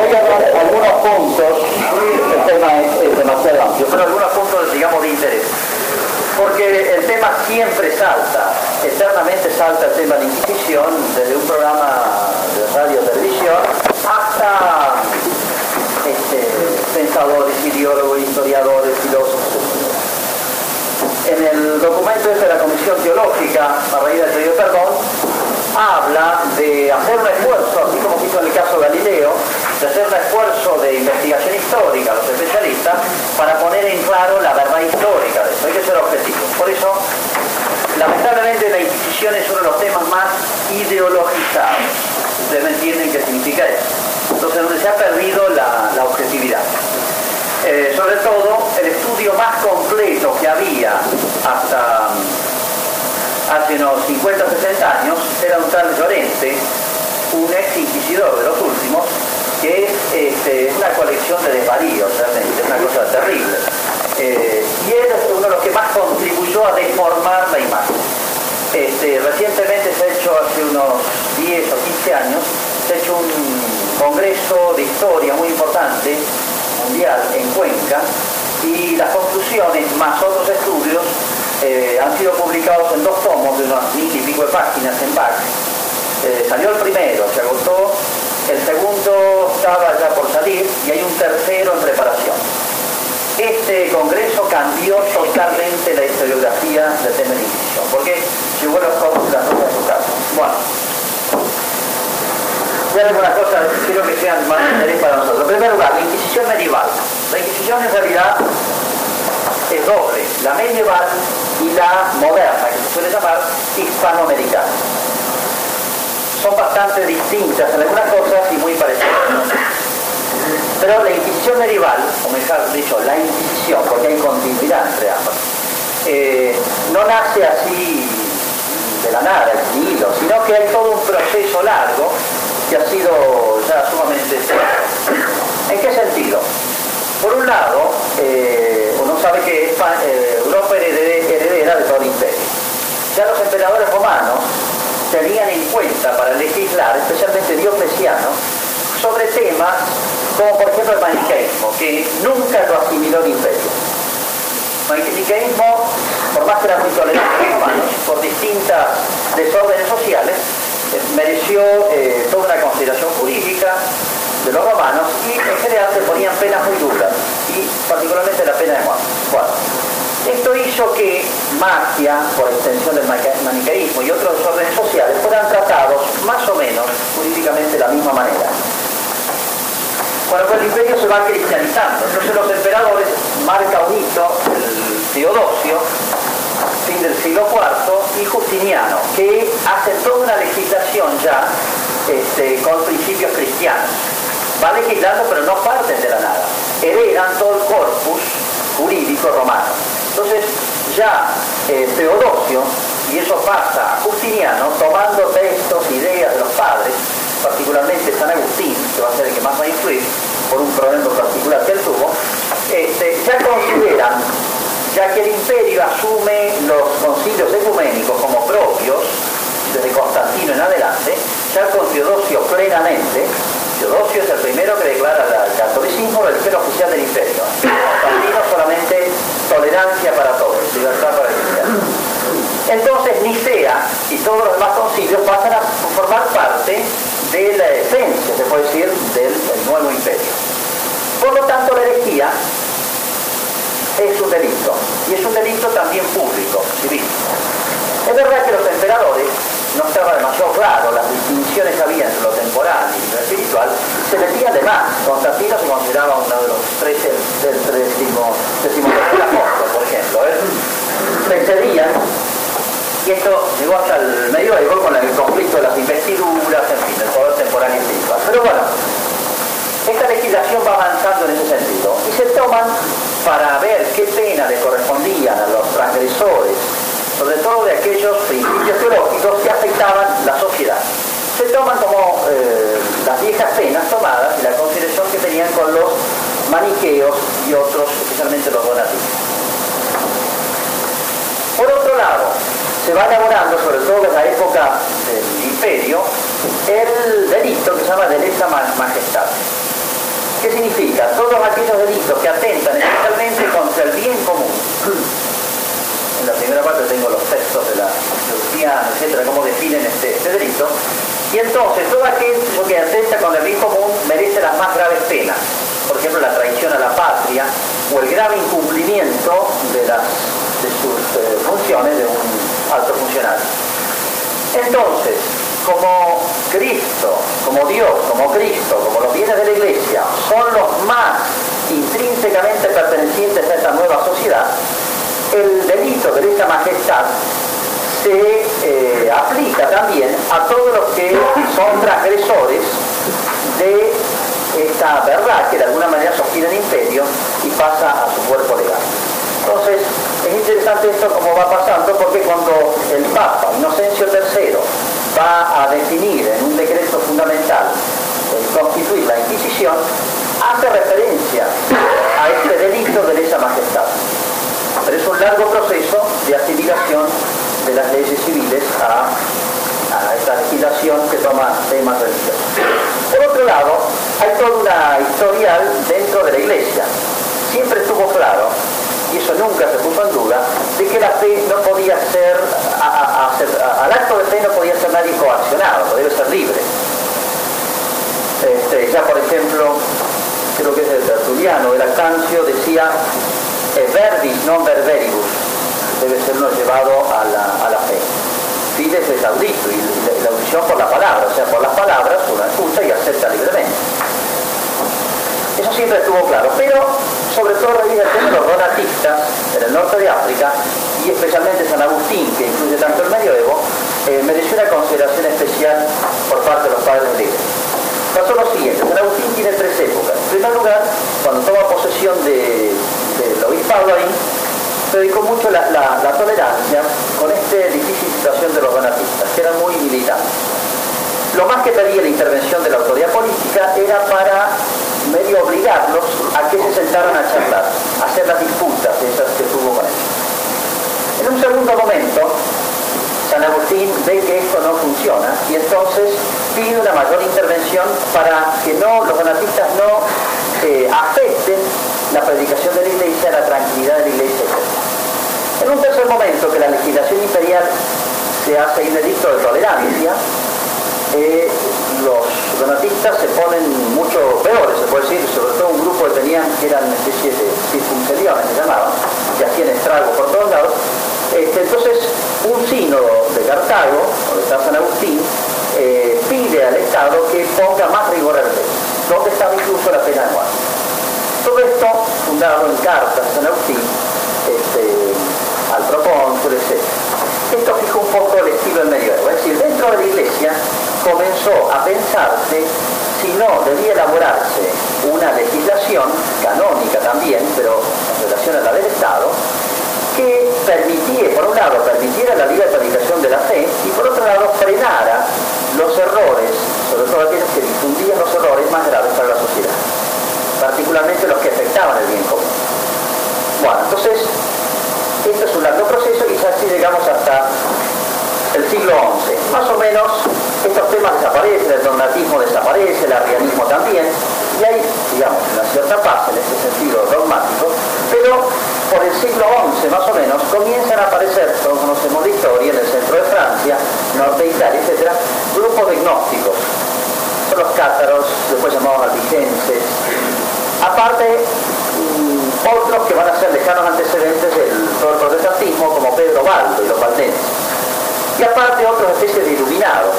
voy a dar algunos puntos, el tema es, demasiado amplio, pero algunos puntos, digamos, de interés. Porque el tema siempre salta, eternamente salta el tema de la Inquisición, desde un programa de radio televisión hasta este, pensadores, ideólogos, historiadores, filósofos, en el documento este de la Comisión Teológica, a raíz del periodo Perdón, habla de hacer un esfuerzo, así como hizo en el caso Galileo, de hacer un esfuerzo de investigación histórica, los especialistas, para poner en claro la verdad histórica de eso. Hay que ser objetivo. Por eso, lamentablemente, la Inquisición es uno de los temas más ideologizados. Ustedes me entienden qué significa eso. Entonces, donde se ha perdido la, objetividad. Eh, sobre todo, el estudio más completo que había hasta hace unos 50 o 60 años, era un tal Llorente, un ex inquisidor de los últimos, que es este, una colección de desvaríos, realmente, una cosa terrible. Eh, y él es uno de los que más contribuyó a deformar la imagen. Este, recientemente se ha hecho, hace unos 10 o 15 años, se ha hecho un congreso de historia muy importante, mundial, en Cuenca, y las conclusiones, más otros estudios, eh, han sido publicados en dos tomos de unas mil y pico de páginas en back. Eh, salió el primero, se agotó, el segundo estaba ya por salir y hay un tercero en preparación. Este congreso cambió totalmente la historiografía de Inquisición, porque llegó las cosas, las cosas de su casa. Bueno, voy a algunas cosas, quiero que sean más interés para nosotros. En primer lugar, la Inquisición medieval. La Inquisición en realidad es doble, la medieval y la moderna, que se suele llamar hispanoamericana. Son bastante distintas en algunas cosas y muy parecidas. Pero la Inquisición medieval, o mejor dicho, la Inquisición, porque hay continuidad entre ambas, eh, no nace así de la nada, el hilo, sino que hay todo un proceso largo que ha sido ya sumamente... ¿En qué sentido? Por un lado, eh, uno sabe que eh, Europa era heredera de todo el imperio. Ya los emperadores romanos tenían en cuenta para legislar, especialmente Diocleciano, sobre temas como por ejemplo el maniqueísmo, que nunca lo asimiló el imperio. El maniqueísmo, por más que era muy tolerante los romanos, por distintas desórdenes sociales, eh, mereció toda una consideración jurídica, de los romanos y en general se ponían penas muy duras y particularmente la pena de muerte. esto hizo que por extensión del maniqueísmo y otros órdenes sociales, fueran tratados más o menos jurídicamente de la misma manera. Bueno, pues el imperio se va cristianizando. Entonces los emperadores marca un hito, el Teodosio, fin del siglo IV, y Justiniano, que hacen toda una legislación ya este, con principios cristianos va legislando pero no parten de la nada, heredan todo el corpus jurídico romano. Entonces ya eh, Teodosio, y eso pasa a Justiniano, tomando textos, ideas de los padres, particularmente San Agustín, que va a ser el que más va a influir por un problema particular que él tuvo, este, ya consideran, ya que el imperio asume los concilios ecuménicos como propios, desde Constantino en adelante, ya con Teodosio plenamente, Teodosio es el primero que declara el catolicismo religión oficial del imperio. Constantino solamente tolerancia para todos, libertad para el cristiano. Entonces Nicea y todos los demás concilios pasan a formar parte de la esencia, se puede decir, del, nuevo imperio. Por lo tanto, la herejía es un delito, y es un delito también público, civil. Es verdad que los emperadores no estaba demasiado claro las distinciones que había entre lo temporal y lo espiritual, se metía de más. Constantino se consideraba uno de los tres del décimo, apóstol, por ejemplo. Él precedía, y esto llegó hasta el medioevo con el conflicto de las investiduras, en fin, el poder temporal y espiritual. Pero bueno, esta legislación va avanzando en ese sentido y se toman para ver qué pena le correspondían a los transgresores sobre todo de aquellos principios teológicos que afectaban la sociedad. Se toman como eh, las viejas penas tomadas y la consideración que tenían con los maniqueos y otros, especialmente los donativos. Por otro lado, se va elaborando, sobre todo en la época del imperio, el delito que se llama de lesa majestad. castiga todos aquellos delitos que atentan especialmente contra el bien común. En la primera parte tengo los textos de la Luciana, etcétera, cómo definen este, este delito. Y entonces todo aquello que atenta con el bien común merece las más graves penas. Por ejemplo, la traición a la patria o el grave incumplimiento de, las, de sus eh, funciones de un alto funcionario. Entonces, como Cristo, como Dios, como Cristo, como los bienes de la Iglesia, son los más intrínsecamente pertenecientes a esta nueva sociedad, el delito de esta majestad se aplica también a todos los que son transgresores de esta verdad que de alguna manera sostiene el imperio y pasa a su cuerpo legal. Entonces, es interesante esto como va pasando porque cuando el Papa Inocencio III va a definir en un decreto fundamental el constituir la Inquisición, hace referencia a este delito de lesa majestad. Pero es un largo proceso de asimilación de las leyes civiles a, esta legislación que toma temas religiosos. Por otro lado, hay toda una historial dentro de la Iglesia. Siempre estuvo claro, y eso nunca se puso en duda, de que la fe no podía ser, al acto de fe no podía ser nadie coaccionado, podía ser libre. Este, ya por ejemplo, creo que es el tertuliano, el Alcancio decía verbis non verberibus debe sernos llevado a la, fe. Fides es audito y la, audición por la palabra, o sea, por las palabras uno escucha y acepta libremente. Eso siempre estuvo claro, pero sobre todo de los donatistas en el norte de África y especialmente San Agustín, que incluye tanto el medioevo, eh, mereció una consideración especial por parte de los padres de. Pasó lo siguiente, San Agustín tiene tres épocas. En primer lugar, cuando toma posesión de, del obispado ahí, se dedicó mucho la, tolerancia con esta difícil situación de los donatistas, que eran muy militantes. Lo más que pedía la intervención de la autoridad política era para medio obligarlos a que se sentaran a charlar, a hacer las disputas esas que tuvo con ellos. En un segundo momento, San Agustín ve que esto no funciona y entonces pide una mayor intervención para que no, los donatistas no eh, afecten la predicación de la iglesia, la tranquilidad de la iglesia, En un tercer momento, que la legislación imperial se hace inedicto de tolerancia, eh, los donatistas se ponen mucho peores, se puede decir, sobre todo un grupo que tenían, que eran una especie de circunceliones, se llamaban, que hacían estragos por todos lados. Este, entonces, un sínodo de Cartago, donde está San Agustín, eh, pide al Estado que ponga más rigor al ley, donde estaba incluso la pena anual. Todo esto fundado en cartas San Agustín, Esto fijó un poco el estilo del medioevo, es decir, dentro de la iglesia comenzó a pensarse si no debía elaborarse una legislación canónica también, pero en relación a la del Estado, que permitiera, por un lado, permitiera la libre predicación de la fe y por otro lado frenara los errores, sobre todo aquellos que difundían los errores más graves para la sociedad particularmente los que afectaban el bien común. Bueno, entonces, esto es un largo proceso y así llegamos hasta el siglo XI. Más o menos estos temas desaparecen, el dogmatismo desaparece, el arrianismo también, y hay, digamos, una cierta paz en este sentido dogmático, pero por el siglo XI más o menos comienzan a aparecer, como conocemos de historia, en el centro de Francia, norte de Italia, etc., grupos de gnósticos. Son los cátaros, después llamados albigenses, Aparte, otros que van a ser lejanos antecedentes del protestantismo, como Pedro Baldo y los valdenses. Y aparte otros especies de iluminados,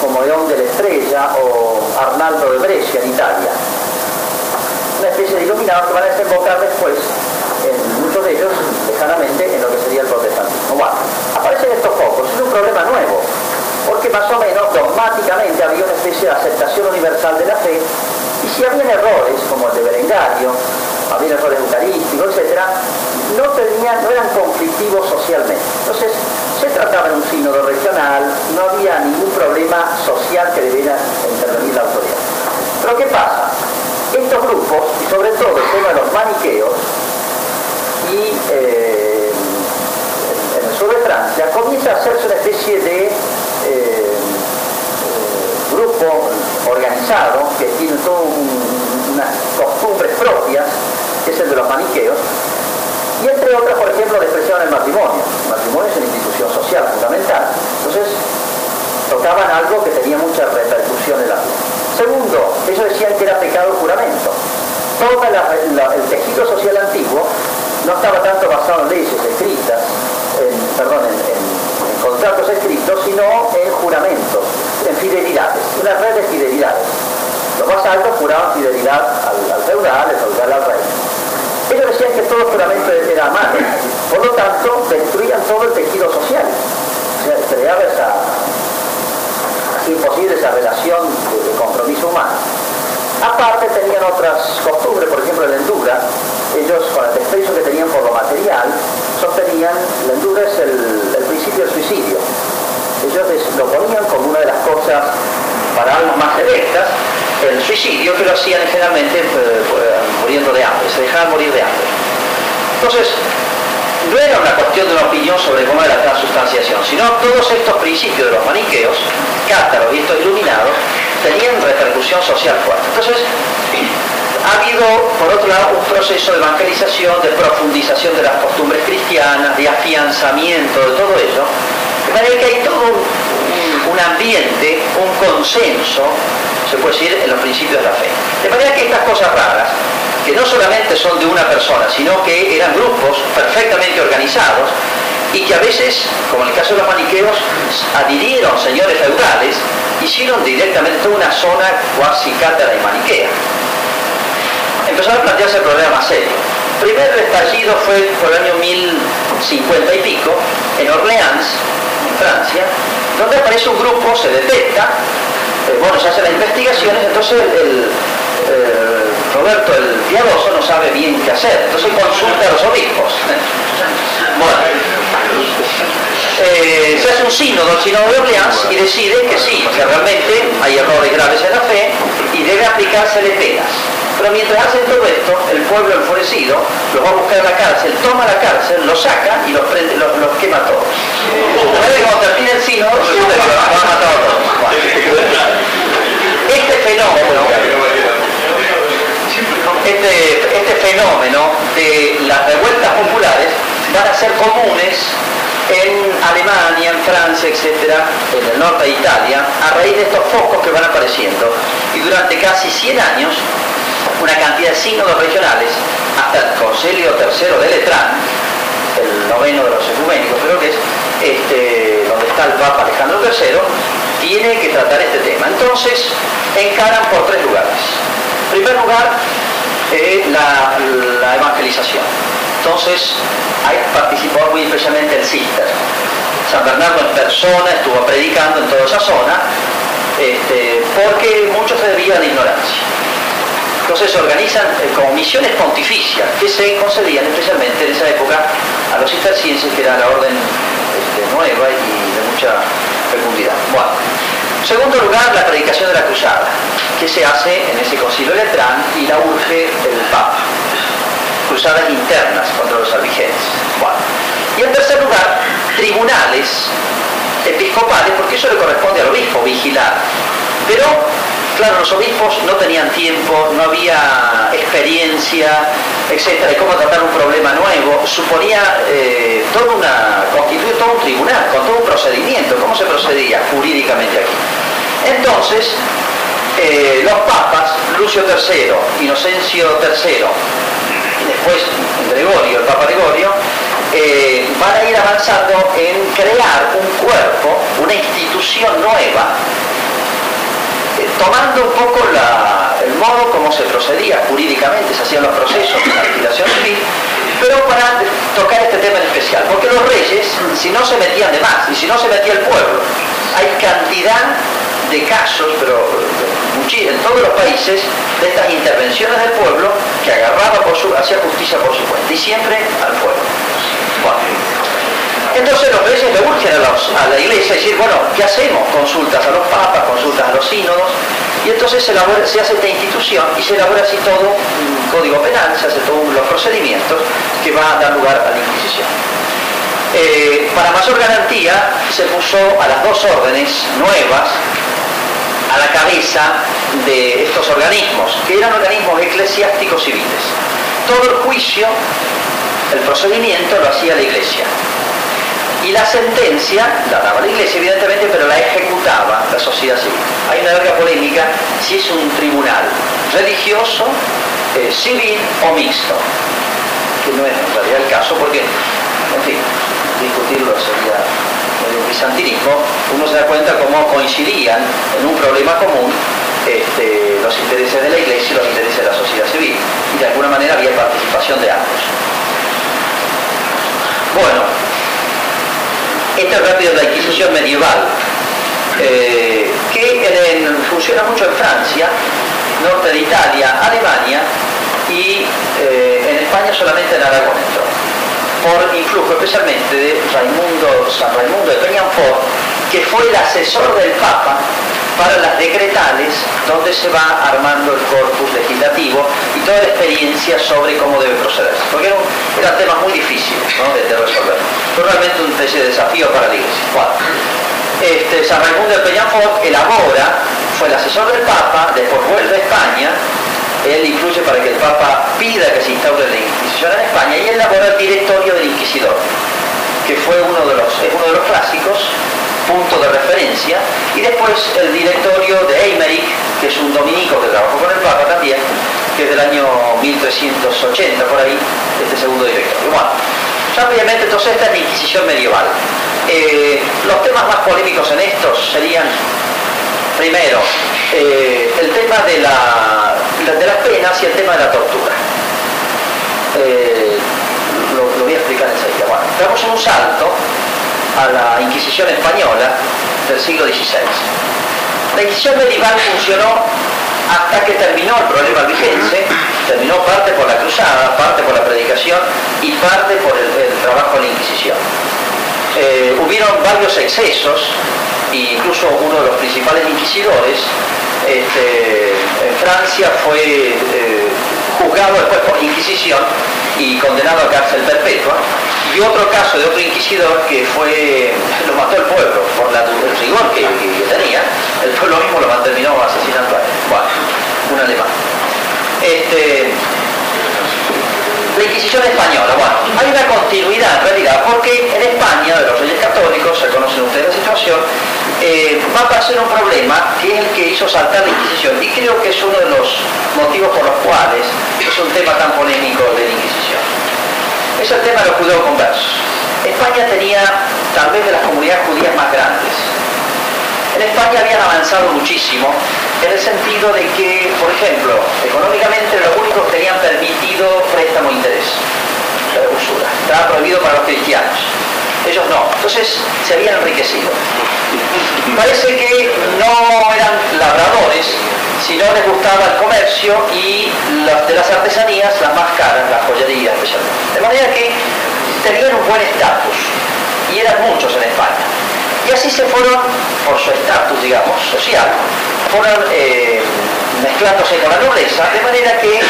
como León de la Estrella o Arnaldo de Brescia en Italia. Una especie de iluminados que van a desembocar después, en muchos de ellos, lejanamente, en lo que sería el protestantismo. Bueno, aparecen estos pocos, es un problema nuevo, porque más o menos dogmáticamente había una especie de aceptación universal de la fe y si había errores, como el de Berengario, había errores eucarísticos, etc., no, tenían, no eran conflictivos socialmente. Entonces, se trataba de un sínodo regional, no había ningún problema social que debiera intervenir la autoridad. Pero ¿qué pasa? Estos grupos, y sobre todo el tema los maniqueos, y eh, en el sur de Francia, comienza a hacerse una especie de eh, grupo organizado que tiene todas unas costumbres propias maniqueos, y entre otras, por ejemplo, despreciaban el matrimonio. El matrimonio es una institución social fundamental. Entonces, tocaban algo que tenía mucha repercusión en la vida. Segundo, ellos decían que era pecado el juramento. Todo el tejido social antiguo no estaba tanto basado en leyes escritas, en, perdón, en, contratos escritos, sino en juramentos, en fidelidades, una red de fidelidades. Los más altos juraban fidelidad al, al feudal, el feudal al rey. Ellos decían que todo juramento era malo, por lo tanto destruían todo el tejido social. O sea, creaba esa, imposible esa relación de, compromiso humano. Aparte tenían otras costumbres, por ejemplo la endura, ellos con el desprecio que tenían por lo material, sostenían, la endura es el, principio del suicidio. Ellos lo ponían como una de las cosas para algo más directas, el suicidio, que lo hacían generalmente eh, muriendo de hambre, se dejaban morir de hambre. Entonces, no era una cuestión de una opinión sobre cómo era la transustanciación, sino todos estos principios de los maniqueos, cátaros y estos iluminados, tenían repercusión social fuerte. Entonces, ha habido, por otro lado, un proceso de evangelización, de profundización de las costumbres cristianas, de afianzamiento de todo ello, de manera que hay todo un, un ambiente, un consenso se puede decir, en los principios de la fe. De manera que estas cosas raras, que no solamente son de una persona, sino que eran grupos perfectamente organizados y que a veces, como en el caso de los maniqueos, adhirieron señores feudales, hicieron directamente una zona cuasi cátara y maniquea. Empezaron a plantearse el problema más serio. El primer estallido fue por el año 1050 y pico, en Orleans, en Francia, donde aparece un grupo, se detecta, eh, bueno, se hacen las investigaciones, entonces el, eh, Roberto, el piadoso, no sabe bien qué hacer, entonces consulta a los obispos. eh, se hace un sínodo, el sínodo de Orleans, y decide que sí, que realmente hay errores graves en la fe y debe aplicársele penas. Pero mientras hacen todo esto, el pueblo enfurecido los va a buscar a la cárcel, toma la cárcel, los saca y los, prende, los, quema todos. cuando termina el sínodo, resulta que los va a matar a todos. Este fenómeno, este, este fenómeno de las revueltas populares van a ser comunes en Alemania, en Francia, etcétera, en el norte de Italia, a raíz de estos focos que van apareciendo. Y durante casi 100 años una cantidad de sínodos regionales hasta el Concilio III de Letrán, el noveno de los ecuménicos creo que es, este, donde está el Papa Alejandro III, tiene que tratar este tema. Entonces, encaran por tres lugares. En primer lugar, eh, la, evangelización. Entonces, ahí participó muy especialmente el Cister. San Bernardo en persona estuvo predicando en toda esa zona, este, porque muchos se debían de ignorancia. Entonces se organizan eh, como misiones pontificias que se concedían especialmente en esa época a los cistercienses, que era la orden este, nueva y de mucha fecundidad. Bueno, segundo lugar, la predicación de la cruzada, que se hace en ese concilio de Letrán y la urge el Papa. Cruzadas internas contra los albigenses. Y en tercer lugar, tribunales episcopales, porque eso le corresponde al obispo vigilar. Pero Claro, los obispos no tenían tiempo, no había experiencia, etcétera, de cómo tratar un problema nuevo. Suponía eh, toda una, constituir todo un tribunal, con todo un procedimiento. ¿Cómo se procedía jurídicamente aquí? Entonces, eh, los papas, Lucio III, Inocencio III, después Gregorio, el Papa Gregorio, eh, van a ir avanzando en crear un cuerpo, una institución nueva tomando un poco el modo como se procedía jurídicamente, se hacían los procesos de la legislación civil, pero para tocar este tema en especial, porque los reyes, si no se metían de más, y si no se metía el pueblo, hay cantidad de casos, pero en todos los países, de estas intervenciones del pueblo que agarraba por su, hacía justicia por su cuenta, y siempre al pueblo. Entonces los reyes le urgen a, la iglesia decir, bueno, ¿qué hacemos? Consultas a los papas, consultas a los sínodos, y entonces se, hace esta institución y se elabora así todo un código penal, se hace todos los procedimientos que van a dar lugar a la Inquisición. Eh, para mayor garantía se puso a las dos órdenes nuevas a la cabeza de estos organismos, que eran organismos eclesiásticos civiles. todo el juicio, el procedimiento lo hacía la iglesia. Y la sentencia la daba la iglesia, evidentemente, pero la ejecutaba la sociedad civil. Hay una larga polémica si es un tribunal religioso, eh, civil o mixto, que no es en realidad el caso, porque, en fin, discutirlo sería el bizantinismo, uno se da cuenta cómo coincidían en un problema común este, los intereses de la iglesia y los intereses de la sociedad civil. Y de alguna manera había participación de ambos. Bueno, esta es rápido la Inquisición medieval, eh, que funciona mucho en Francia, norte de Italia, Alemania y eh, en España solamente en Aragón por influjo especialmente de Raimundo, San Raimundo de Peñanfort, que fue el asesor del Papa para las decretales, donde se va armando el corpus legislativo y toda la experiencia sobre cómo debe procederse. Porque eran, temas muy difíciles de, resolver. Fue realmente un desafío para la Iglesia. Este, San Raimundo de Peñafort elabora, fue el asesor del Papa, después vuelve a España, él influye para que el Papa pida que se instaure la Inquisición en España y elabora el directorio del Inquisidor, que fue uno de los, uno de los clásicos, punto de referencia, y después el directorio de Eimerick, que es un dominico que trabajó con el Papa también, que es del año 1380 por ahí, este segundo directorio. Bueno, rápidamente entonces esta es la Inquisición medieval. Eh, los temas más polémicos en estos serían, primero, eh, el tema de, la, de las penas y el tema de la tortura. Eh, lo, voy a explicar enseguida. Bueno, damos un salto a la Inquisición española del siglo XVI. La Inquisición medieval funcionó hasta que terminó el problema albigense, terminó parte por la cruzada, parte por la predicación y parte por el, trabajo de la Inquisición. Eh, hubieron varios excesos, e incluso uno de los principales inquisidores este, en Francia fue eh, juzgado después por Inquisición y condenado a cárcel perpetua y otro caso de otro inquisidor que fue, lo mató el pueblo por la, el rigor que, tenía, el pueblo mismo lo terminó asesinando a él. Bueno, un alemán. Este, la Inquisición española, bueno, hay una continuidad en realidad, porque en España, de los reyes católicos, se conocen ustedes la situación, eh, va a pasar un problema que es el que hizo saltar la Inquisición, y creo que es uno de los motivos por los cuales es un tema tan polémico de la Inquisición es el tema de los judíos conversos. España tenía tal vez de las comunidades judías más grandes. En España habían avanzado muchísimo en el sentido de que, por ejemplo, económicamente los únicos tenían permitido préstamo e interés, la usura. Estaba prohibido para los cristianos. Ellos no. Entonces se habían enriquecido. Parece que no eran labradores, sino les gustaba el comercio y las de las artesanías, las más caras, la joyería especialmente. De manera que tenían un buen estatus y eran muchos en España. Y así se fueron, por su estatus, digamos, social, fueron eh, mezclándose con la nobleza, de manera que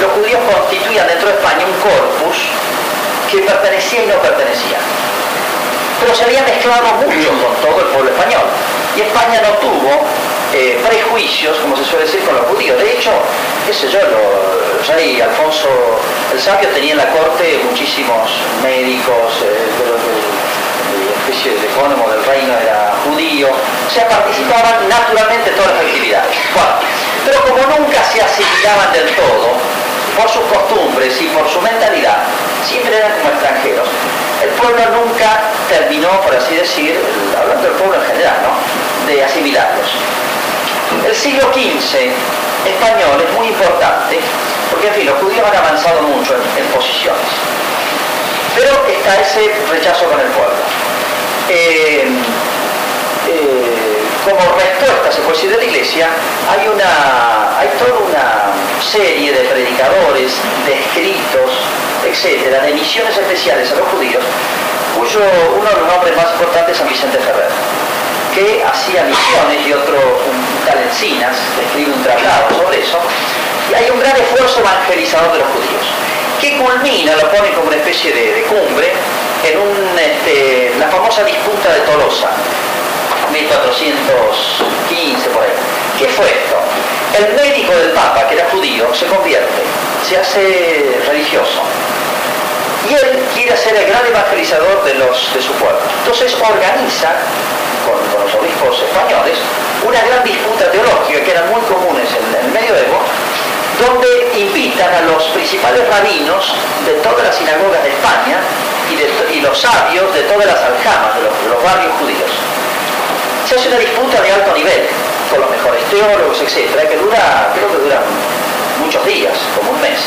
los judíos constituían dentro de España un corpus que pertenecía y no pertenecía. Pero se había mezclado mucho con todo el pueblo español. Y España no tuvo eh, prejuicios, como se suele decir, con los judíos. De hecho, qué sé yo, el rey Alfonso el Sabio tenía en la corte muchísimos médicos, eh, de ecónomo del reino era judío, o sea, participaban naturalmente en todas las actividades. pero como nunca se asimilaban del todo, por sus costumbres y por su mentalidad, siempre eran como extranjeros, el pueblo nunca terminó, por así decir, hablando del pueblo en general, ¿no? de asimilarlos. El siglo XV español es muy importante porque, en fin, los judíos han avanzado mucho en, posiciones. Pero está ese rechazo con el pueblo. Eh, eh, como respuesta, se puede decir, de la iglesia, hay, una, hay toda una serie de predicadores, de escritos, etcétera, de misiones especiales a los judíos, cuyo uno de los nombres más importantes es San Vicente Ferrer que hacía misiones y otro, un tal Encinas, escribe un tratado sobre eso, y hay un gran esfuerzo evangelizador de los judíos, que culmina, lo pone como una especie de, cumbre, en un, este, la famosa disputa de Tolosa, 1415 por ahí. ¿Qué fue esto? El médico del Papa, que era judío, se convierte, se hace religioso. Y él quiere ser el gran evangelizador de, los, de su pueblo. Entonces organiza, con, los obispos españoles, una gran disputa teológica que eran muy comunes en, el medioevo, donde invitan a los principales rabinos de todas las sinagogas de España y, los sabios de todas las aljamas, de los, barrios judíos. Se hace una disputa de alto nivel, con los mejores teólogos, etc., que dura, creo que dura muchos días, como un mes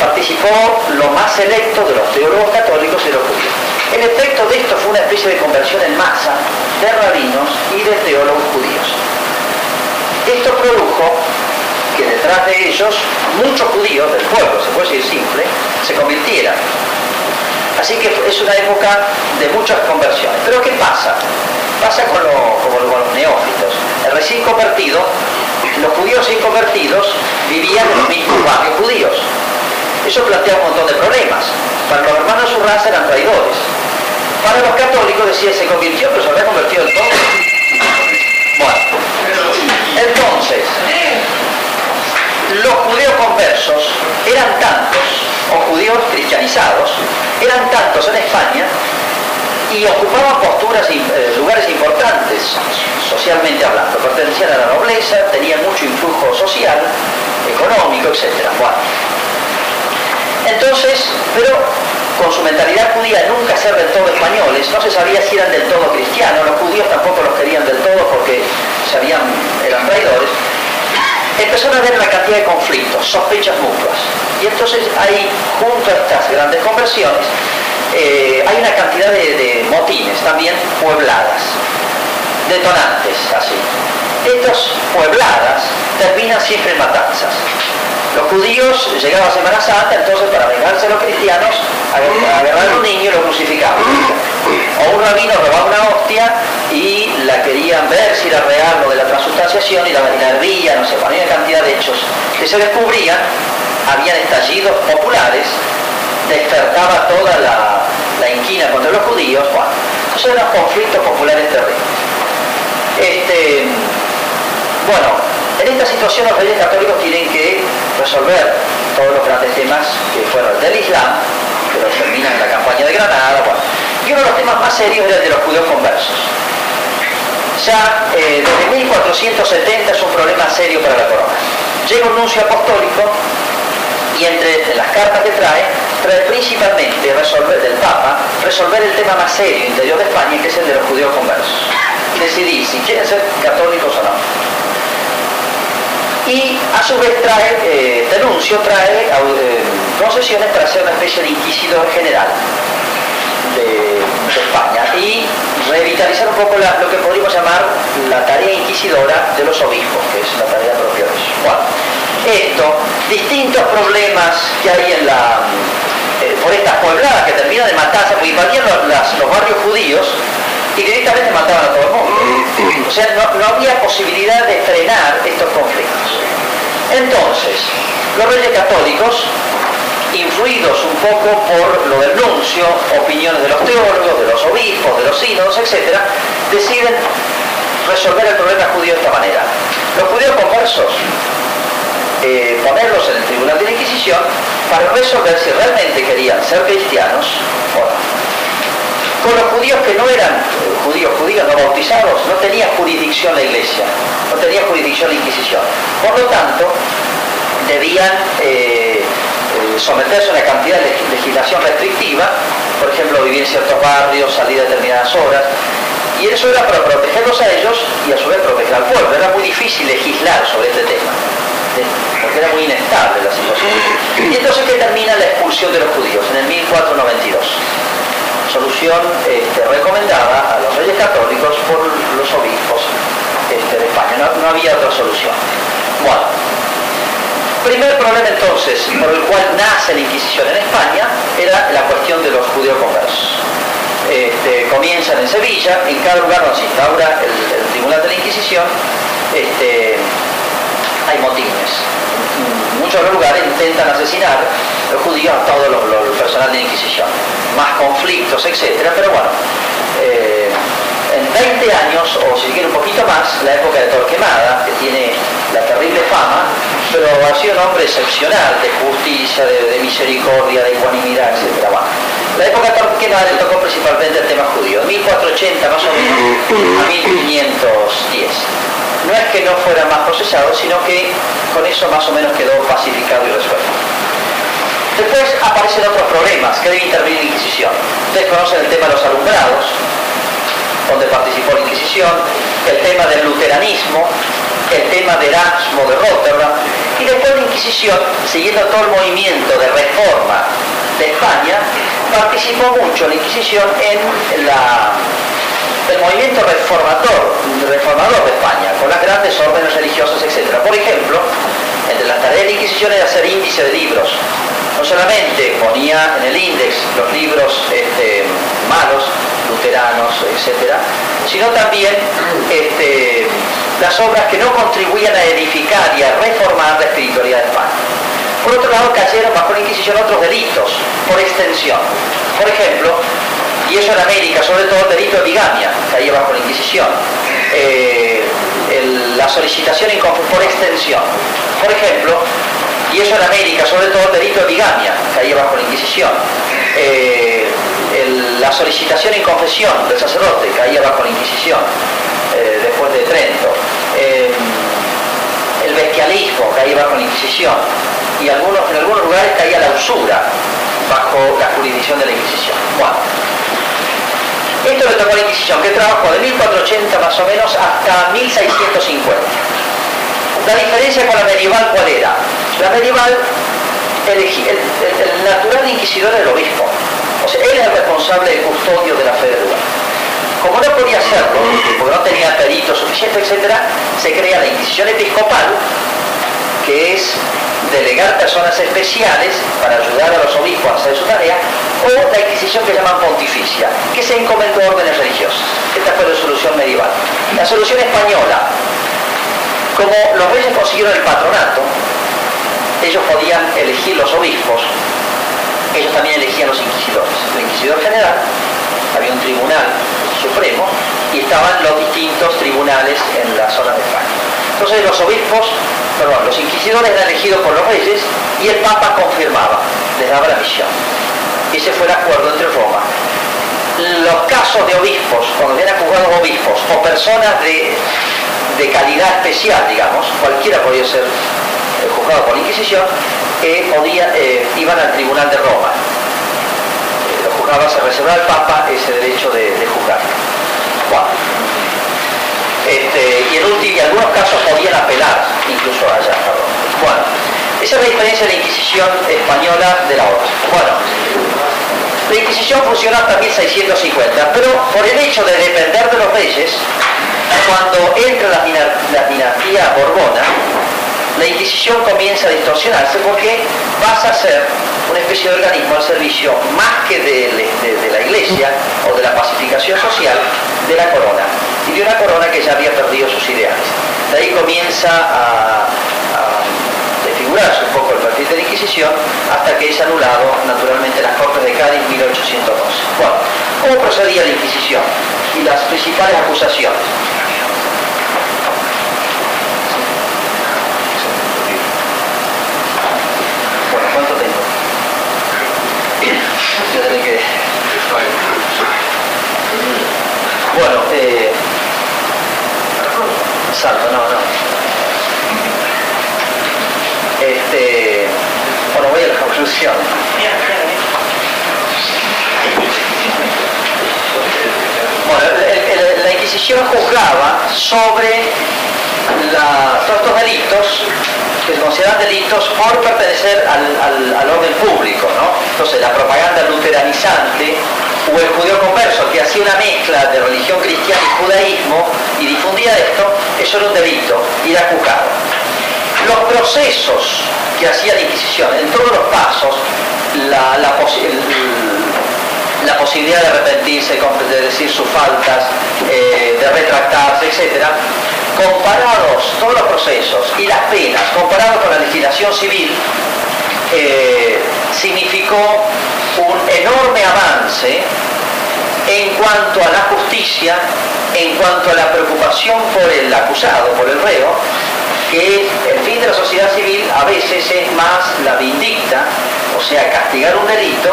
participó lo más selecto de los teólogos católicos y de los judíos. El efecto de esto fue una especie de conversión en masa de rabinos y de teólogos judíos. Esto produjo detrás de ellos muchos judíos del pueblo, se puede decir simple, se convirtieran. Así que es una época de muchas conversiones. Pero ¿qué pasa? Pasa con, los neófitos. El recién convertido, los judíos inconvertidos vivían en los mismos barrios judíos eso plantea un montón de problemas. Para los hermanos su raza eran traidores. Para los católicos decía, se convirtió, pero se había convertido en todo. Bueno, entonces, los judíos conversos eran tantos, o judíos cristianizados, eran tantos en España y ocupaban posturas, eh, lugares importantes, socialmente hablando. Pertenecían a la nobleza, tenían mucho influjo social, económico, etc. Entonces, pero con su mentalidad judía nunca ser del todo españoles, no se sabía si eran del todo cristianos, los judíos tampoco los querían del todo porque sabían, eran traidores, empezaron a haber una cantidad de conflictos, sospechas mutuas. Y entonces hay, junto a estas grandes conversiones, eh, hay una cantidad de motines también puebladas, detonantes así. Estas puebladas terminan siempre en matanzas. Los judíos llegaban a Semana Santa, entonces para vengarse los cristianos, agarraron a un niño y lo crucificaban. O un rabino robaba una hostia y la querían ver si era real lo de la transustanciación y la, la no sé, había cantidad de hechos que se descubrían, habían estallidos populares, despertaba toda la, inquina contra los judíos, esos eran conflictos populares terribles. Este, bueno, en esta situación los reyes católicos tienen que resolver todos los grandes temas que fueron del Islam, que los terminan en la campaña de Granada, y uno de los temas más serios era el de los judíos conversos. Ya eh, desde 1470 es un problema serio para la corona. Llega un nuncio apostólico y entre las cartas que trae, trae principalmente resolver del Papa, resolver el tema más serio interior de España, que es el de los judíos conversos. Decidir si quieren ser católicos o no y a su vez trae, eh, denuncio, trae eh, concesiones para ser una especie de inquisidor general de, España y revitalizar un poco lo que podríamos llamar la tarea inquisidora de los obispos, que es la tarea propia de. Bueno, esto, distintos problemas que hay en la, eh, por estas puebladas que terminan de matarse, porque invadían los, los barrios judíos, y directamente mataban a todo el mundo. O sea, no, había posibilidad de frenar estos conflictos. Entonces, los reyes católicos, influidos un poco por lo del nuncio, opiniones de los teólogos, de los obispos, de los sínodos, etc., deciden resolver el problema judío de esta manera. Los judíos conversos, eh, ponerlos en el tribunal de la Inquisición para resolver si realmente querían ser cristianos o no con los judíos que no eran eh, judíos, judíos no bautizados, no tenía jurisdicción la iglesia, no tenía jurisdicción la Inquisición. Por lo tanto, debían eh, someterse a una cantidad de legislación restrictiva, por ejemplo, vivir en ciertos barrios, salir a determinadas horas, y eso era para protegerlos a ellos y a su vez proteger al pueblo. Era muy difícil legislar sobre este tema, porque era muy inestable la situación. Y entonces que termina la expulsión de los judíos en el 1492 solución este, recomendada a los reyes católicos por los obispos este, de España. No, había otra solución. Bueno, primer problema entonces por el cual nace la Inquisición en España era la cuestión de los judíos conversos. Este, comienzan en Sevilla, en cada lugar donde se instaura el, Tribunal de la Inquisición, hay motines. Muchos lugares intentan asesinar los judíos a todo el personal de Inquisición. Más conflictos, etcétera, pero bueno, eh, en 20 años, o si quiere un poquito más, la época de Torquemada, que tiene la terrible fama, pero ha sido un hombre excepcional de justicia, de, misericordia, de ecuanimidad, etc. la época de Torquemada le tocó principalmente el tema judío, 1480 más o menos a 1510. No es que no fuera más procesado, sino que con eso más o menos quedó pacificado y resuelto. Después aparecen otros problemas que debe intervenir la Inquisición. Ustedes conocen el tema de los alumbrados, donde participó la Inquisición, el tema del luteranismo, el tema de Erasmo de Rotterdam, y después la Inquisición, siguiendo todo el movimiento de reforma de España, participó mucho la Inquisición en el movimiento reformador, reformador de España, con las grandes órdenes religiosas, etc. Por ejemplo, entre las tareas de la Inquisición era hacer índice de libros. No solamente ponía en el índice los libros este, malos, luteranos, etc., sino también este, las obras que no contribuían a edificar y a reformar la espiritualidad de España. Por otro lado, cayeron bajo la Inquisición otros delitos, por extensión. Por ejemplo, y eso en América, sobre todo el delito de bigamia, caía bajo la Inquisición. Eh, la solicitación por extensión. Por ejemplo, y eso en América, sobre todo el delito de bigamia, caía bajo la Inquisición. Eh, la solicitación en confesión del sacerdote caía bajo la Inquisición eh, después de Trento. Eh, el bestialismo caía bajo la Inquisición y algunos, en algunos lugares caía la usura bajo la jurisdicción de la Inquisición. Bueno, esto le tocó la Inquisición, que trabajó de 1480 más o menos hasta 1650. La diferencia con la medieval, ¿cuál era? La medieval, el, el natural inquisidor era el obispo. O sea, él es el responsable del custodio de la fe de lugar. Como no podía hacerlo, porque no tenía perito suficiente, etc., se crea la Inquisición Episcopal, que es delegar personas especiales para ayudar a los obispos a hacer su tarea, o la Inquisición que llaman pontificia, que se encomendó a órdenes religiosas. Esta fue la solución medieval. La solución española, como los reyes consiguieron el patronato, ellos podían elegir los obispos ellos también elegían los inquisidores. El inquisidor general, había un tribunal supremo y estaban los distintos tribunales en la zona de España. Entonces los obispos, perdón, los inquisidores eran elegidos por los reyes y el Papa confirmaba, les daba la misión. Ese fue el acuerdo entre Roma. Los casos de obispos, cuando eran juzgados obispos o personas de, de calidad especial, digamos, cualquiera podía ser eh, juzgado por la Inquisición, podía, eh, iban al Tribunal de Roma. Eh, lo juzgaba, se reservaba al Papa ese derecho de, juzgar. Este, y en último, en algunos casos podían apelar incluso allá. Bueno, esa es la diferencia de la Inquisición española de la otra. Bueno, la Inquisición funcionó hasta 1650, pero por el hecho de depender de los reyes, cuando entra la dinastía borbona, la Inquisición comienza a distorsionarse porque pasa a ser una especie de organismo al servicio más que de, la Iglesia o de la pacificación social de la corona y de una corona que ya había perdido sus ideales. De ahí comienza a, desfigurarse un poco el perfil de la Inquisición hasta que es anulado naturalmente en las Cortes de Cádiz 1812. Bueno, ¿cómo procedía la Inquisición? Y las principales acusaciones. Bueno, eh, salto, no, no. Este, bueno, voy a la conclusión. Bueno, la Inquisición juzgaba sobre la, todos estos delitos que se consideran delitos por pertenecer al, orden público, ¿no? Entonces la propaganda luteranizante o el judío converso que hacía una mezcla de religión cristiana y judaísmo y difundía esto, eso era un delito y era juzgado. Los procesos que hacía la Inquisición, en todos los pasos, la, la, posibilidad de arrepentirse, de decir sus faltas, eh, de retractarse, etc., comparados todos los procesos y las penas, comparados con la legislación civil, eh, significó un enorme avance en cuanto a la justicia, en cuanto a la preocupación por el acusado, por el reo, que el fin de la sociedad civil a veces es más la vindicta, o sea, castigar un delito,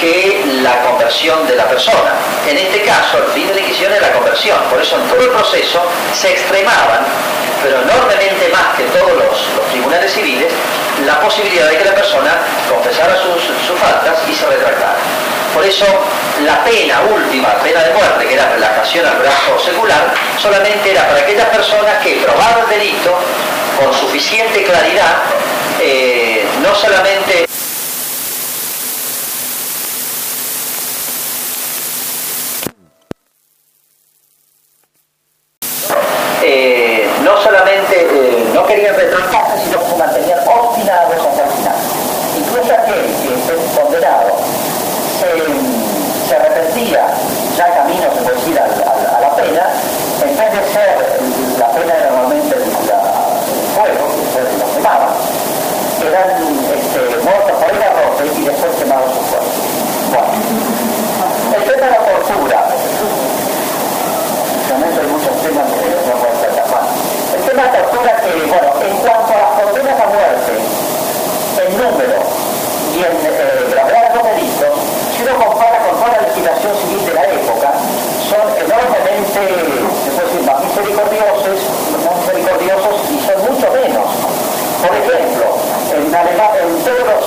que la conversión de la persona. En este caso, el fin de la Inquisición es la conversión, por eso en todo el proceso se extremaban, pero enormemente más que todos los, tribunales civiles, la posibilidad de que la persona confesara sus, sus faltas y se retractara. Por eso la pena última, pena de muerte, que era relajación al brazo secular, solamente era para aquellas personas que probaban el delito con suficiente claridad, eh, no solamente... Eh, no solamente eh, no querían retractarse, sino que mantenían obstinados hasta el final. Incluso aquel que esté condenado se, se arrepentía, ya camino, se puede decir, a, a, a la pena, en vez de ser la pena normalmente eran este, muertos por el arroz y después quemados su cuerpo. Bueno, el tema de la tortura. Realmente hay muchos temas que no puedo tratar. El tema de la tortura que, bueno, en cuanto a las condenas a muerte, en número y en eh, gravedad de los delitos, si uno compara con toda la legislación civil de la época, son enormemente, se puede decir, más misericordiosos, más misericordiosos y son mucho menos. Por ejemplo, en, en todos los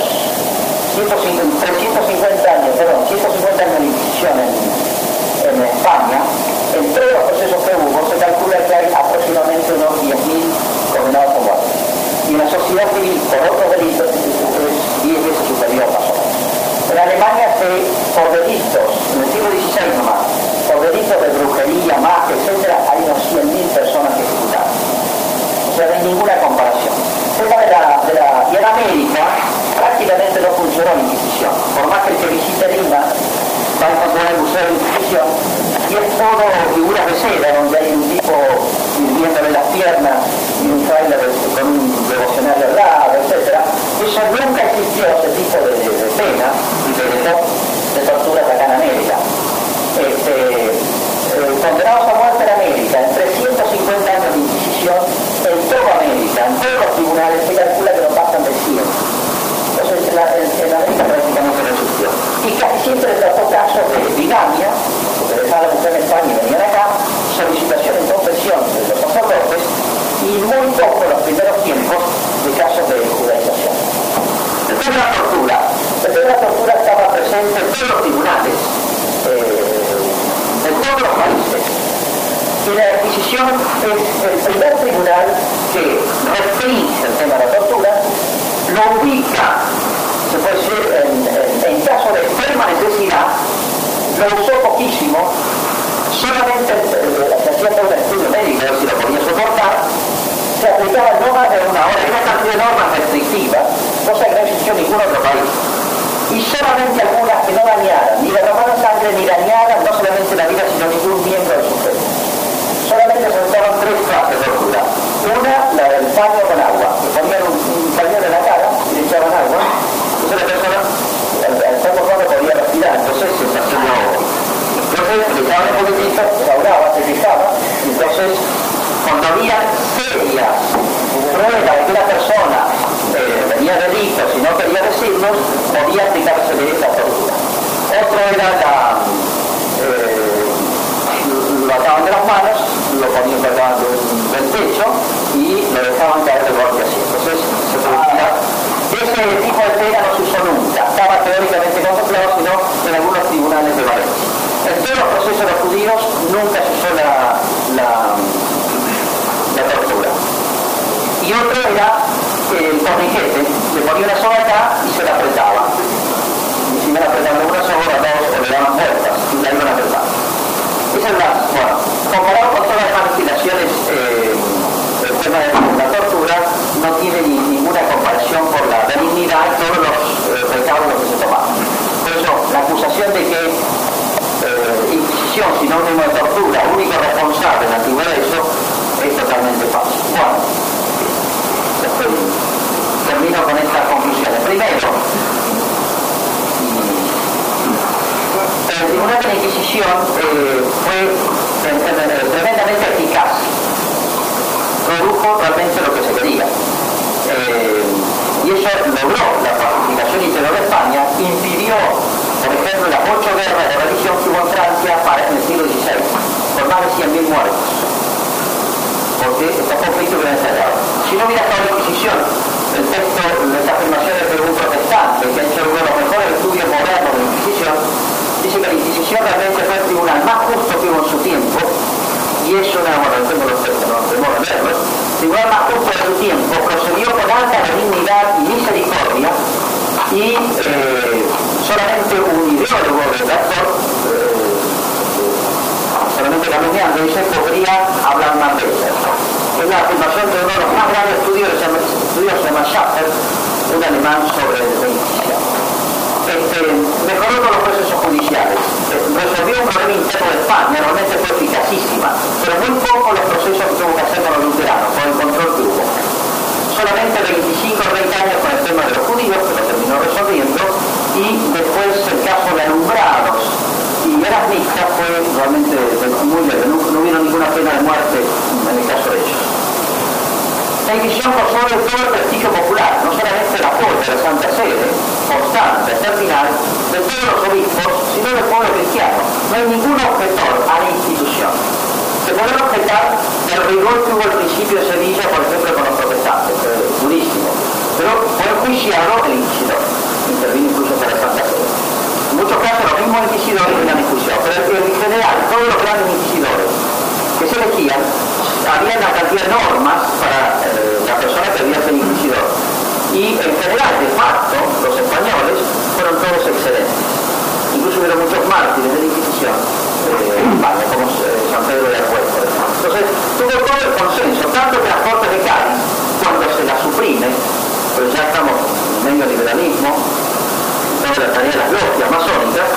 350 años, perdón, 150 años de Inquisición en, España, en todos los procesos que hubo, se calcula que hay aproximadamente unos 10.000 condenados por muerte. Y en la sociedad civil, por otros delitos, es 10 veces superior más o menos. En Alemania se, por delitos, en el siglo XVI nomás, por delitos de brujería, magia, etc., hay unos 100.000 personas que ejecutaron. O sea, no hay ninguna comparación tema de la, de la, y en América prácticamente no funcionó la Inquisición. Por más que el que visite Lima va a encontrar el Museo de Inquisición y es todo figuras de seda, donde hay un tipo viéndole las piernas y un trailer con un devocionario al lado, etc. Eso nunca existió, ese tipo de, de, de pena y de, de, torturas acá en América. Este, eh, a muerte en América, en 350 años de Inquisición, en toda América, en tribunales, se que no pasan de 100. Entonces, en, la, en, América prácticamente no existió. Y casi siempre trató casos de bigamia, porque dejaban la mujer en España y venían acá, solicitación en confesión de los sacerdotes, y muy poco en los primeros tiempos de casos de judaización. El tema de la tortura. El tema de la tortura estaba presente en todos los tribunales, eh, en todos los países y la Inquisición es el primer tribunal que restringe el tema de la tortura, lo ubica, se puede decir, en, caso de extrema necesidad, lo usó poquísimo, solamente se hacía todo un estudio médico, si lo podía soportar, se aplicaba no más de una hora, una cantidad de normas restrictivas, cosa que no existió en ningún otro país. Y solamente algunas que no dañaran, ni derramaran sangre, ni dañaran no solamente la vida, sino ningún miembro del sujeto solamente se usaban tres fases de tortura. Una, la del paño con agua. Le ponían un, un pañuelo en la cara y le echaban agua. Entonces la persona, al, al estar mojado, podía respirar. Entonces se hacía Entonces le echaban un poquitito, se ahogaba, se fijaba. Entonces, cuando había serias pruebas de que la persona eh, tenía delitos y no quería decirlos, podía aplicarse de esa tortura. Otro era la... Eh, lo ataban de las manos, lo ponían colgando del techo y lo dejaban caer de golpe así. Entonces se producía. Ese tipo de pena no se usó nunca, estaba teóricamente contemplado, sino en algunos tribunales de Valencia. En todos los procesos de judíos nunca se usó la, la, la tortura. Y otro era el torniquete, le ponía una soga acá y se la apretaba. La apretaban una soga, dos, o le daban vueltas y la iban apretando. Esa es la, bueno, comparado con todas las legislaciones, eh, el tema de la tortura no tiene ni, ninguna comparación por la benignidad y todos los eh, recaudos que se tomaron. Por eso, la acusación de que eh, Inquisición, sinónimo de tortura, único responsable en la antigüedad, eso es totalmente falso. Bueno, después, termino con estas conclusiones. Eh, fue tremendamente eficaz. Produjo realmente lo que se quería. Eh, y eso logró la pacificación interior de España, impidió, por ejemplo, las ocho guerras de religión que hubo en Francia para en el siglo XVI, por más de 100.000 muertos. Porque estos conflictos hubieran estallado. Si no hubiera estado la Inquisición, el texto, las afirmaciones de un protestante que ha hecho uno de los mejores estudios modernos de la Inquisición, dice que la Inquisición realmente fue el tribunal más justo que hubo en su tiempo, y eso no, tengo los textos, que leerlos, el tribunal más justo de su tiempo procedió con alta benignidad y misericordia, y eh, solamente un ideólogo redactor, eh, solamente calumniando, dice, podría hablar más de eso. Es la afirmación de uno de los más grandes estudios, se llama Schaffer, un alemán sobre la Inquisición este, mejoró todos los procesos judiciales, resolvió un problema interno de España, realmente fue eficacísima, pero muy poco los procesos que tuvo que hacer con los luteranos, con el control que hubo. Solamente 25 o 30 años con el tema de los judíos, que lo terminó resolviendo, y después el caso de alumbrados y erasmistas fue realmente muy leve, no, no hubo ninguna pena de muerte en el caso de La Inquisición por sobre todo el prestigio popular, no solamente el apoyo de la Santa Sede, constante hasta el final, de todos los obispos, sino del pueblo cristiano. No hay ningún objetor a la institución. Se puede objetar el rigor que hubo al principio de Sevilla, por ejemplo, con los protestantes, durísimo. Pero fue enjuiciado el inquisidor, intervino incluso para la Santa Sede. En muchos casos los mismos inquisidores eran enjuiciados, pero en general todos los grandes inquisidores que se elegían, había una cantidad de normas para eh, la persona que ser inquisidor. Y en general, de facto, los españoles fueron todos excelentes. Incluso hubo muchos mártires de la Inquisición eh, como eh, San Pedro de Argüez, por ejemplo. Entonces, tuvo todo el consenso, tanto que las Cortes de Cádiz, cuando se las suprime, pero ya estamos en medio liberalismo, toda la tarea de las logias masónicas,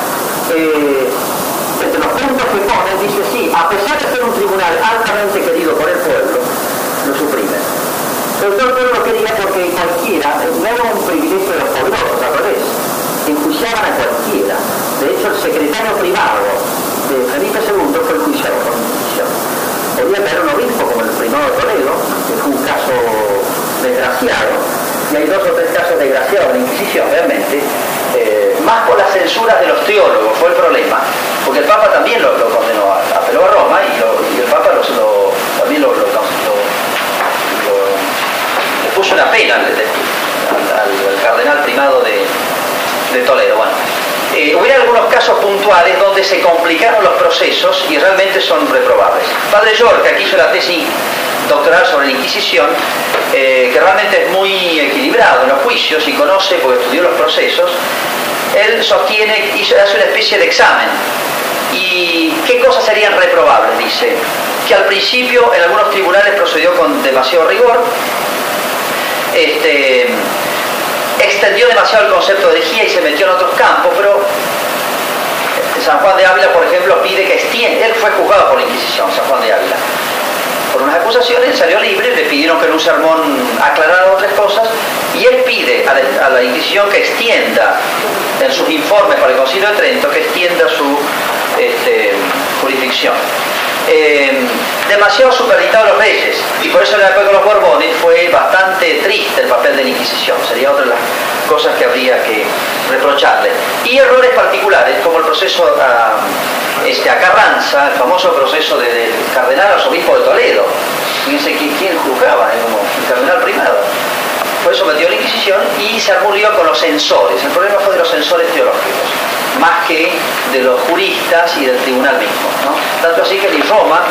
entre los puntos que pone, dice sí, a pesar de ser un tribunal altamente querido por el pueblo, lo suprime. Pero todo el pueblo lo quería porque cualquiera, no era un privilegio de los poderosos, al revés, enjuiciaban a cualquiera. De hecho, el secretario privado de Felipe II fue enjuiciado por Inquisición. Podía caer un obispo como el primado de Toledo, que fue un caso desgraciado, y hay dos o tres casos desgraciados de Inquisición, realmente, eh, más por las censuras de los teólogos, fue el problema, porque el Papa también lo, condenó, apeló a Roma y, el Papa también lo, puso una pena al, cardenal primado de, Toledo. Bueno, eh, hubiera algunos casos puntuales donde se complicaron los procesos y realmente son reprobables. Padre York, que hizo la tesis doctoral sobre la Inquisición, eh, que realmente es muy equilibrado en los juicios y conoce, porque estudió los procesos, él sostiene, y hace una especie de examen. ¿Y qué cosas serían reprobables? Dice, que al principio en algunos tribunales procedió con demasiado rigor, este, extendió demasiado el concepto de herejía y se metió en otros campos, pero San Juan de Ávila, por ejemplo, pide que extienda, él fue juzgado por la Inquisición, San Juan de Ávila, por unas acusaciones, salió libre, le pidieron que en un sermón aclarara otras cosas y él pide a la, Inquisición que extienda en sus informes para el Concilio de Trento, que extienda su este, jurisdicción. Eh, demasiado superditado los reyes. Y por eso la época de los Borbones fue bastante triste el papel de la Inquisición, sería otra de las cosas que habría que reprocharle. Y errores particulares como el proceso a, este, a Carranza, el famoso proceso del cardenal arzobispo de Toledo, fíjense quién juzgaba, como el cardenal primado fue sometido a la Inquisición y se murió con los censores. El problema fue de los censores teológicos, más que de los juristas y del tribunal mismo. Tanto así que en Roma,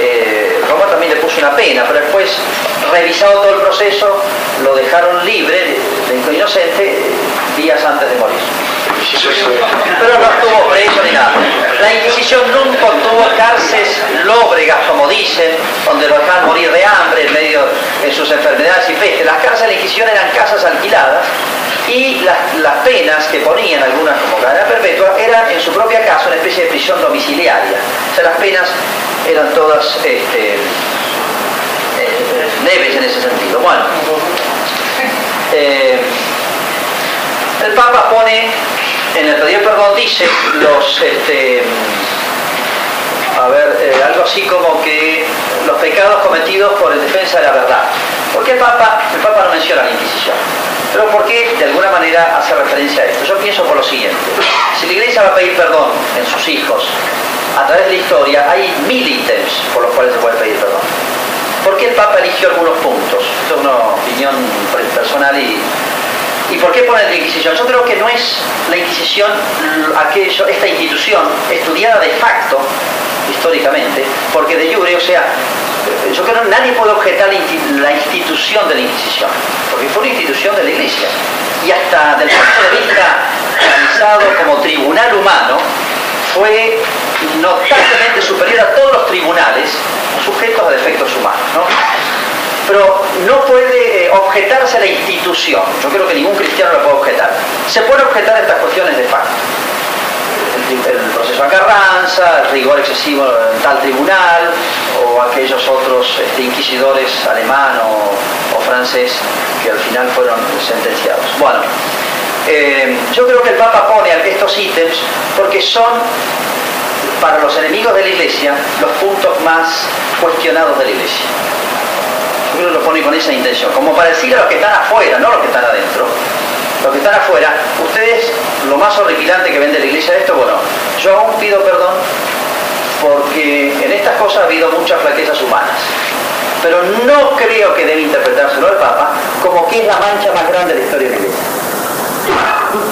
eh, Roma también le puso una pena, pero después, revisado todo el proceso, lo dejaron libre, de, inocente, días antes de morir. Pero no estuvo preso ni nada. La Inquisición nunca tuvo cárceles lóbregas, como dicen, donde lo dejaban morir de hambre en medio de sus enfermedades y pestes. Las cárceles de la Inquisición eran casas alquiladas y las, penas que ponían, algunas como cadena perpetua, eran en su propia casa una especie de prisión domiciliaria. O sea, las penas eran todas este, eh, leves en ese sentido. Bueno, eh, el Papa pone en el pedido perdón dice los, este, a ver, eh, algo así como que los pecados cometidos por el defensa de la verdad. ¿Por qué el Papa, el Papa no menciona la Inquisición? Pero ¿por qué de alguna manera hace referencia a esto? Yo pienso por lo siguiente. Si la Iglesia va a pedir perdón en sus hijos a través de la historia, hay mil ítems por los cuales se puede pedir perdón. ¿Por qué el Papa eligió algunos puntos? Esto es una opinión personal y ¿Y por qué ponen la Inquisición? Yo creo que no es la Inquisición aquello, esta institución estudiada de facto, históricamente, porque de jure, o sea, yo creo que nadie puede objetar la institución de la Inquisición, porque fue una institución de la Iglesia. Y hasta desde el punto de vista realizado como tribunal humano, fue notablemente superior a todos los tribunales sujetos a defectos humanos. ¿no? Pero no puede objetarse la institución. Yo creo que ningún cristiano lo puede objetar. Se puede objetar estas cuestiones de facto. El, proceso a Carranza, el rigor excesivo en tal tribunal, o aquellos otros este, inquisidores alemán o, francés que al final fueron sentenciados. Bueno, eh, yo creo que el Papa pone estos ítems porque son para los enemigos de la Iglesia los puntos más cuestionados de la Iglesia lo pone con esa intención, como para decir a los que están afuera, no a los que están adentro, los que están afuera, ustedes, lo más horripilante que ven de la iglesia esto, bueno, yo aún pido perdón porque en estas cosas ha habido muchas flaquezas humanas. Pero no creo que debe interpretárselo al Papa como que es la mancha más grande de la historia de la iglesia.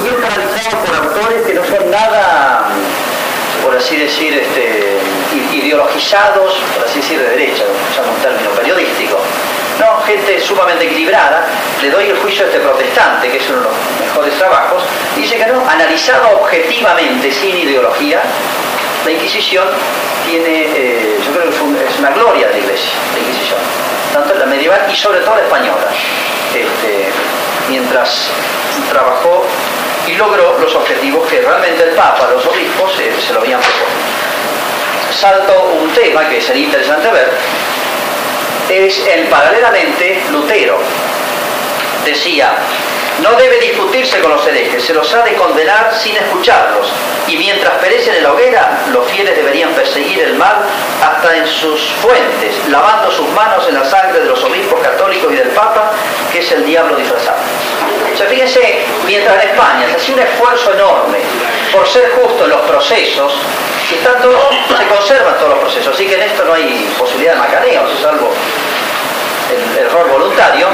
Y es por autores que no son nada por así decir, este, ideologizados, por así decir, de derecha, usamos un término sumamente equilibrada. Le doy el juicio a este protestante, que es uno de los mejores trabajos, dice que no, analizado objetivamente, sin ideología, la Inquisición tiene, eh, yo creo que es una gloria de la Iglesia, la Inquisición, tanto la medieval y sobre todo la española. Este, mientras trabajó y logró los objetivos que realmente el Papa, los obispos, se lo habían propuesto. Salto un tema que sería interesante ver, es el paralelamente Lutero. Decía, no debe discutirse con los herejes, se los ha de condenar sin escucharlos. Y mientras perecen en la hoguera, los fieles deberían perseguir el mal hasta en sus fuentes, lavando sus manos en la sangre de los obispos católicos y del Papa, que es el diablo disfrazado. O sea, fíjense, mientras en España se hace un esfuerzo enorme por ser justo en los procesos, están se conservan todos los procesos, así que en esto no hay posibilidad de macaneos, salvo el error voluntario,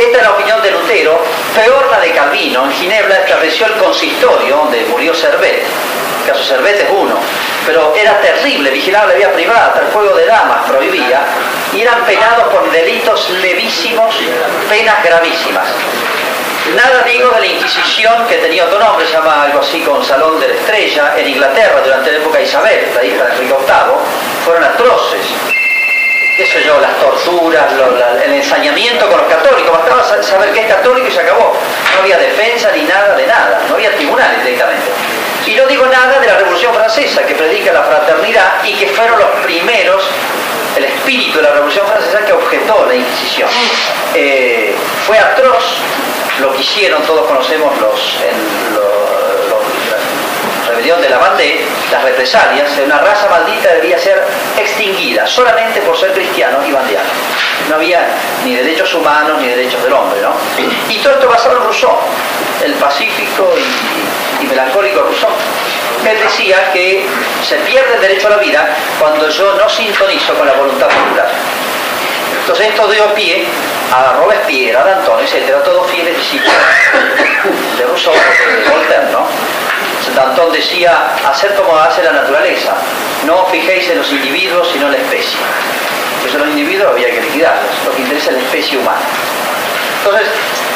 esta es la opinión de Lutero, peor la de Calvino. En Ginebra estableció el consistorio donde murió Servet. El caso Servet es uno. Pero era terrible, vigilar la vía privada, el fuego de damas prohibía, y eran penados por delitos levísimos, penas gravísimas. Nada digo de la Inquisición, que tenía otro nombre, se llama algo así con Salón de la Estrella, en Inglaterra durante la época de Isabel, la hija de Enrique VIII, fueron atroces qué yo, las torturas, el ensañamiento con los católicos, bastaba saber qué es católico y se acabó. No había defensa ni nada de nada, no había tribunales directamente. Y no digo nada de la Revolución Francesa, que predica la fraternidad y que fueron los primeros, el espíritu de la Revolución Francesa que objetó la Inquisición. Eh, fue atroz lo que hicieron, todos conocemos los, rebelión de la Bandé, las represalias, una raza maldita debía ser extinguida solamente por ser cristiano y bandeano. No había ni derechos humanos ni derechos del hombre, ¿no? Y todo esto basado en Rousseau, el pacífico y, melancólico Rousseau. Él decía que se pierde el derecho a la vida cuando yo no sintonizo con la voluntad popular. Entonces esto dio pie a Robespierre, a Danton, etcétera, todos fieles discípulos de Rousseau, de Voltaire, ¿no? Danton decía, hacer como hace la naturaleza, no fijéis en los individuos sino en la especie. Pues los individuos había que liquidarlos, lo que interesa es la especie humana. Entonces,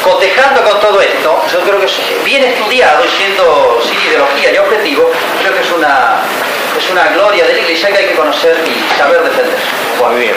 cotejando con todo esto, yo creo que es bien estudiado y siendo sin ideología y objetivo, creo que es una, es una gloria de la iglesia que hay que conocer y saber defender. Muy bien.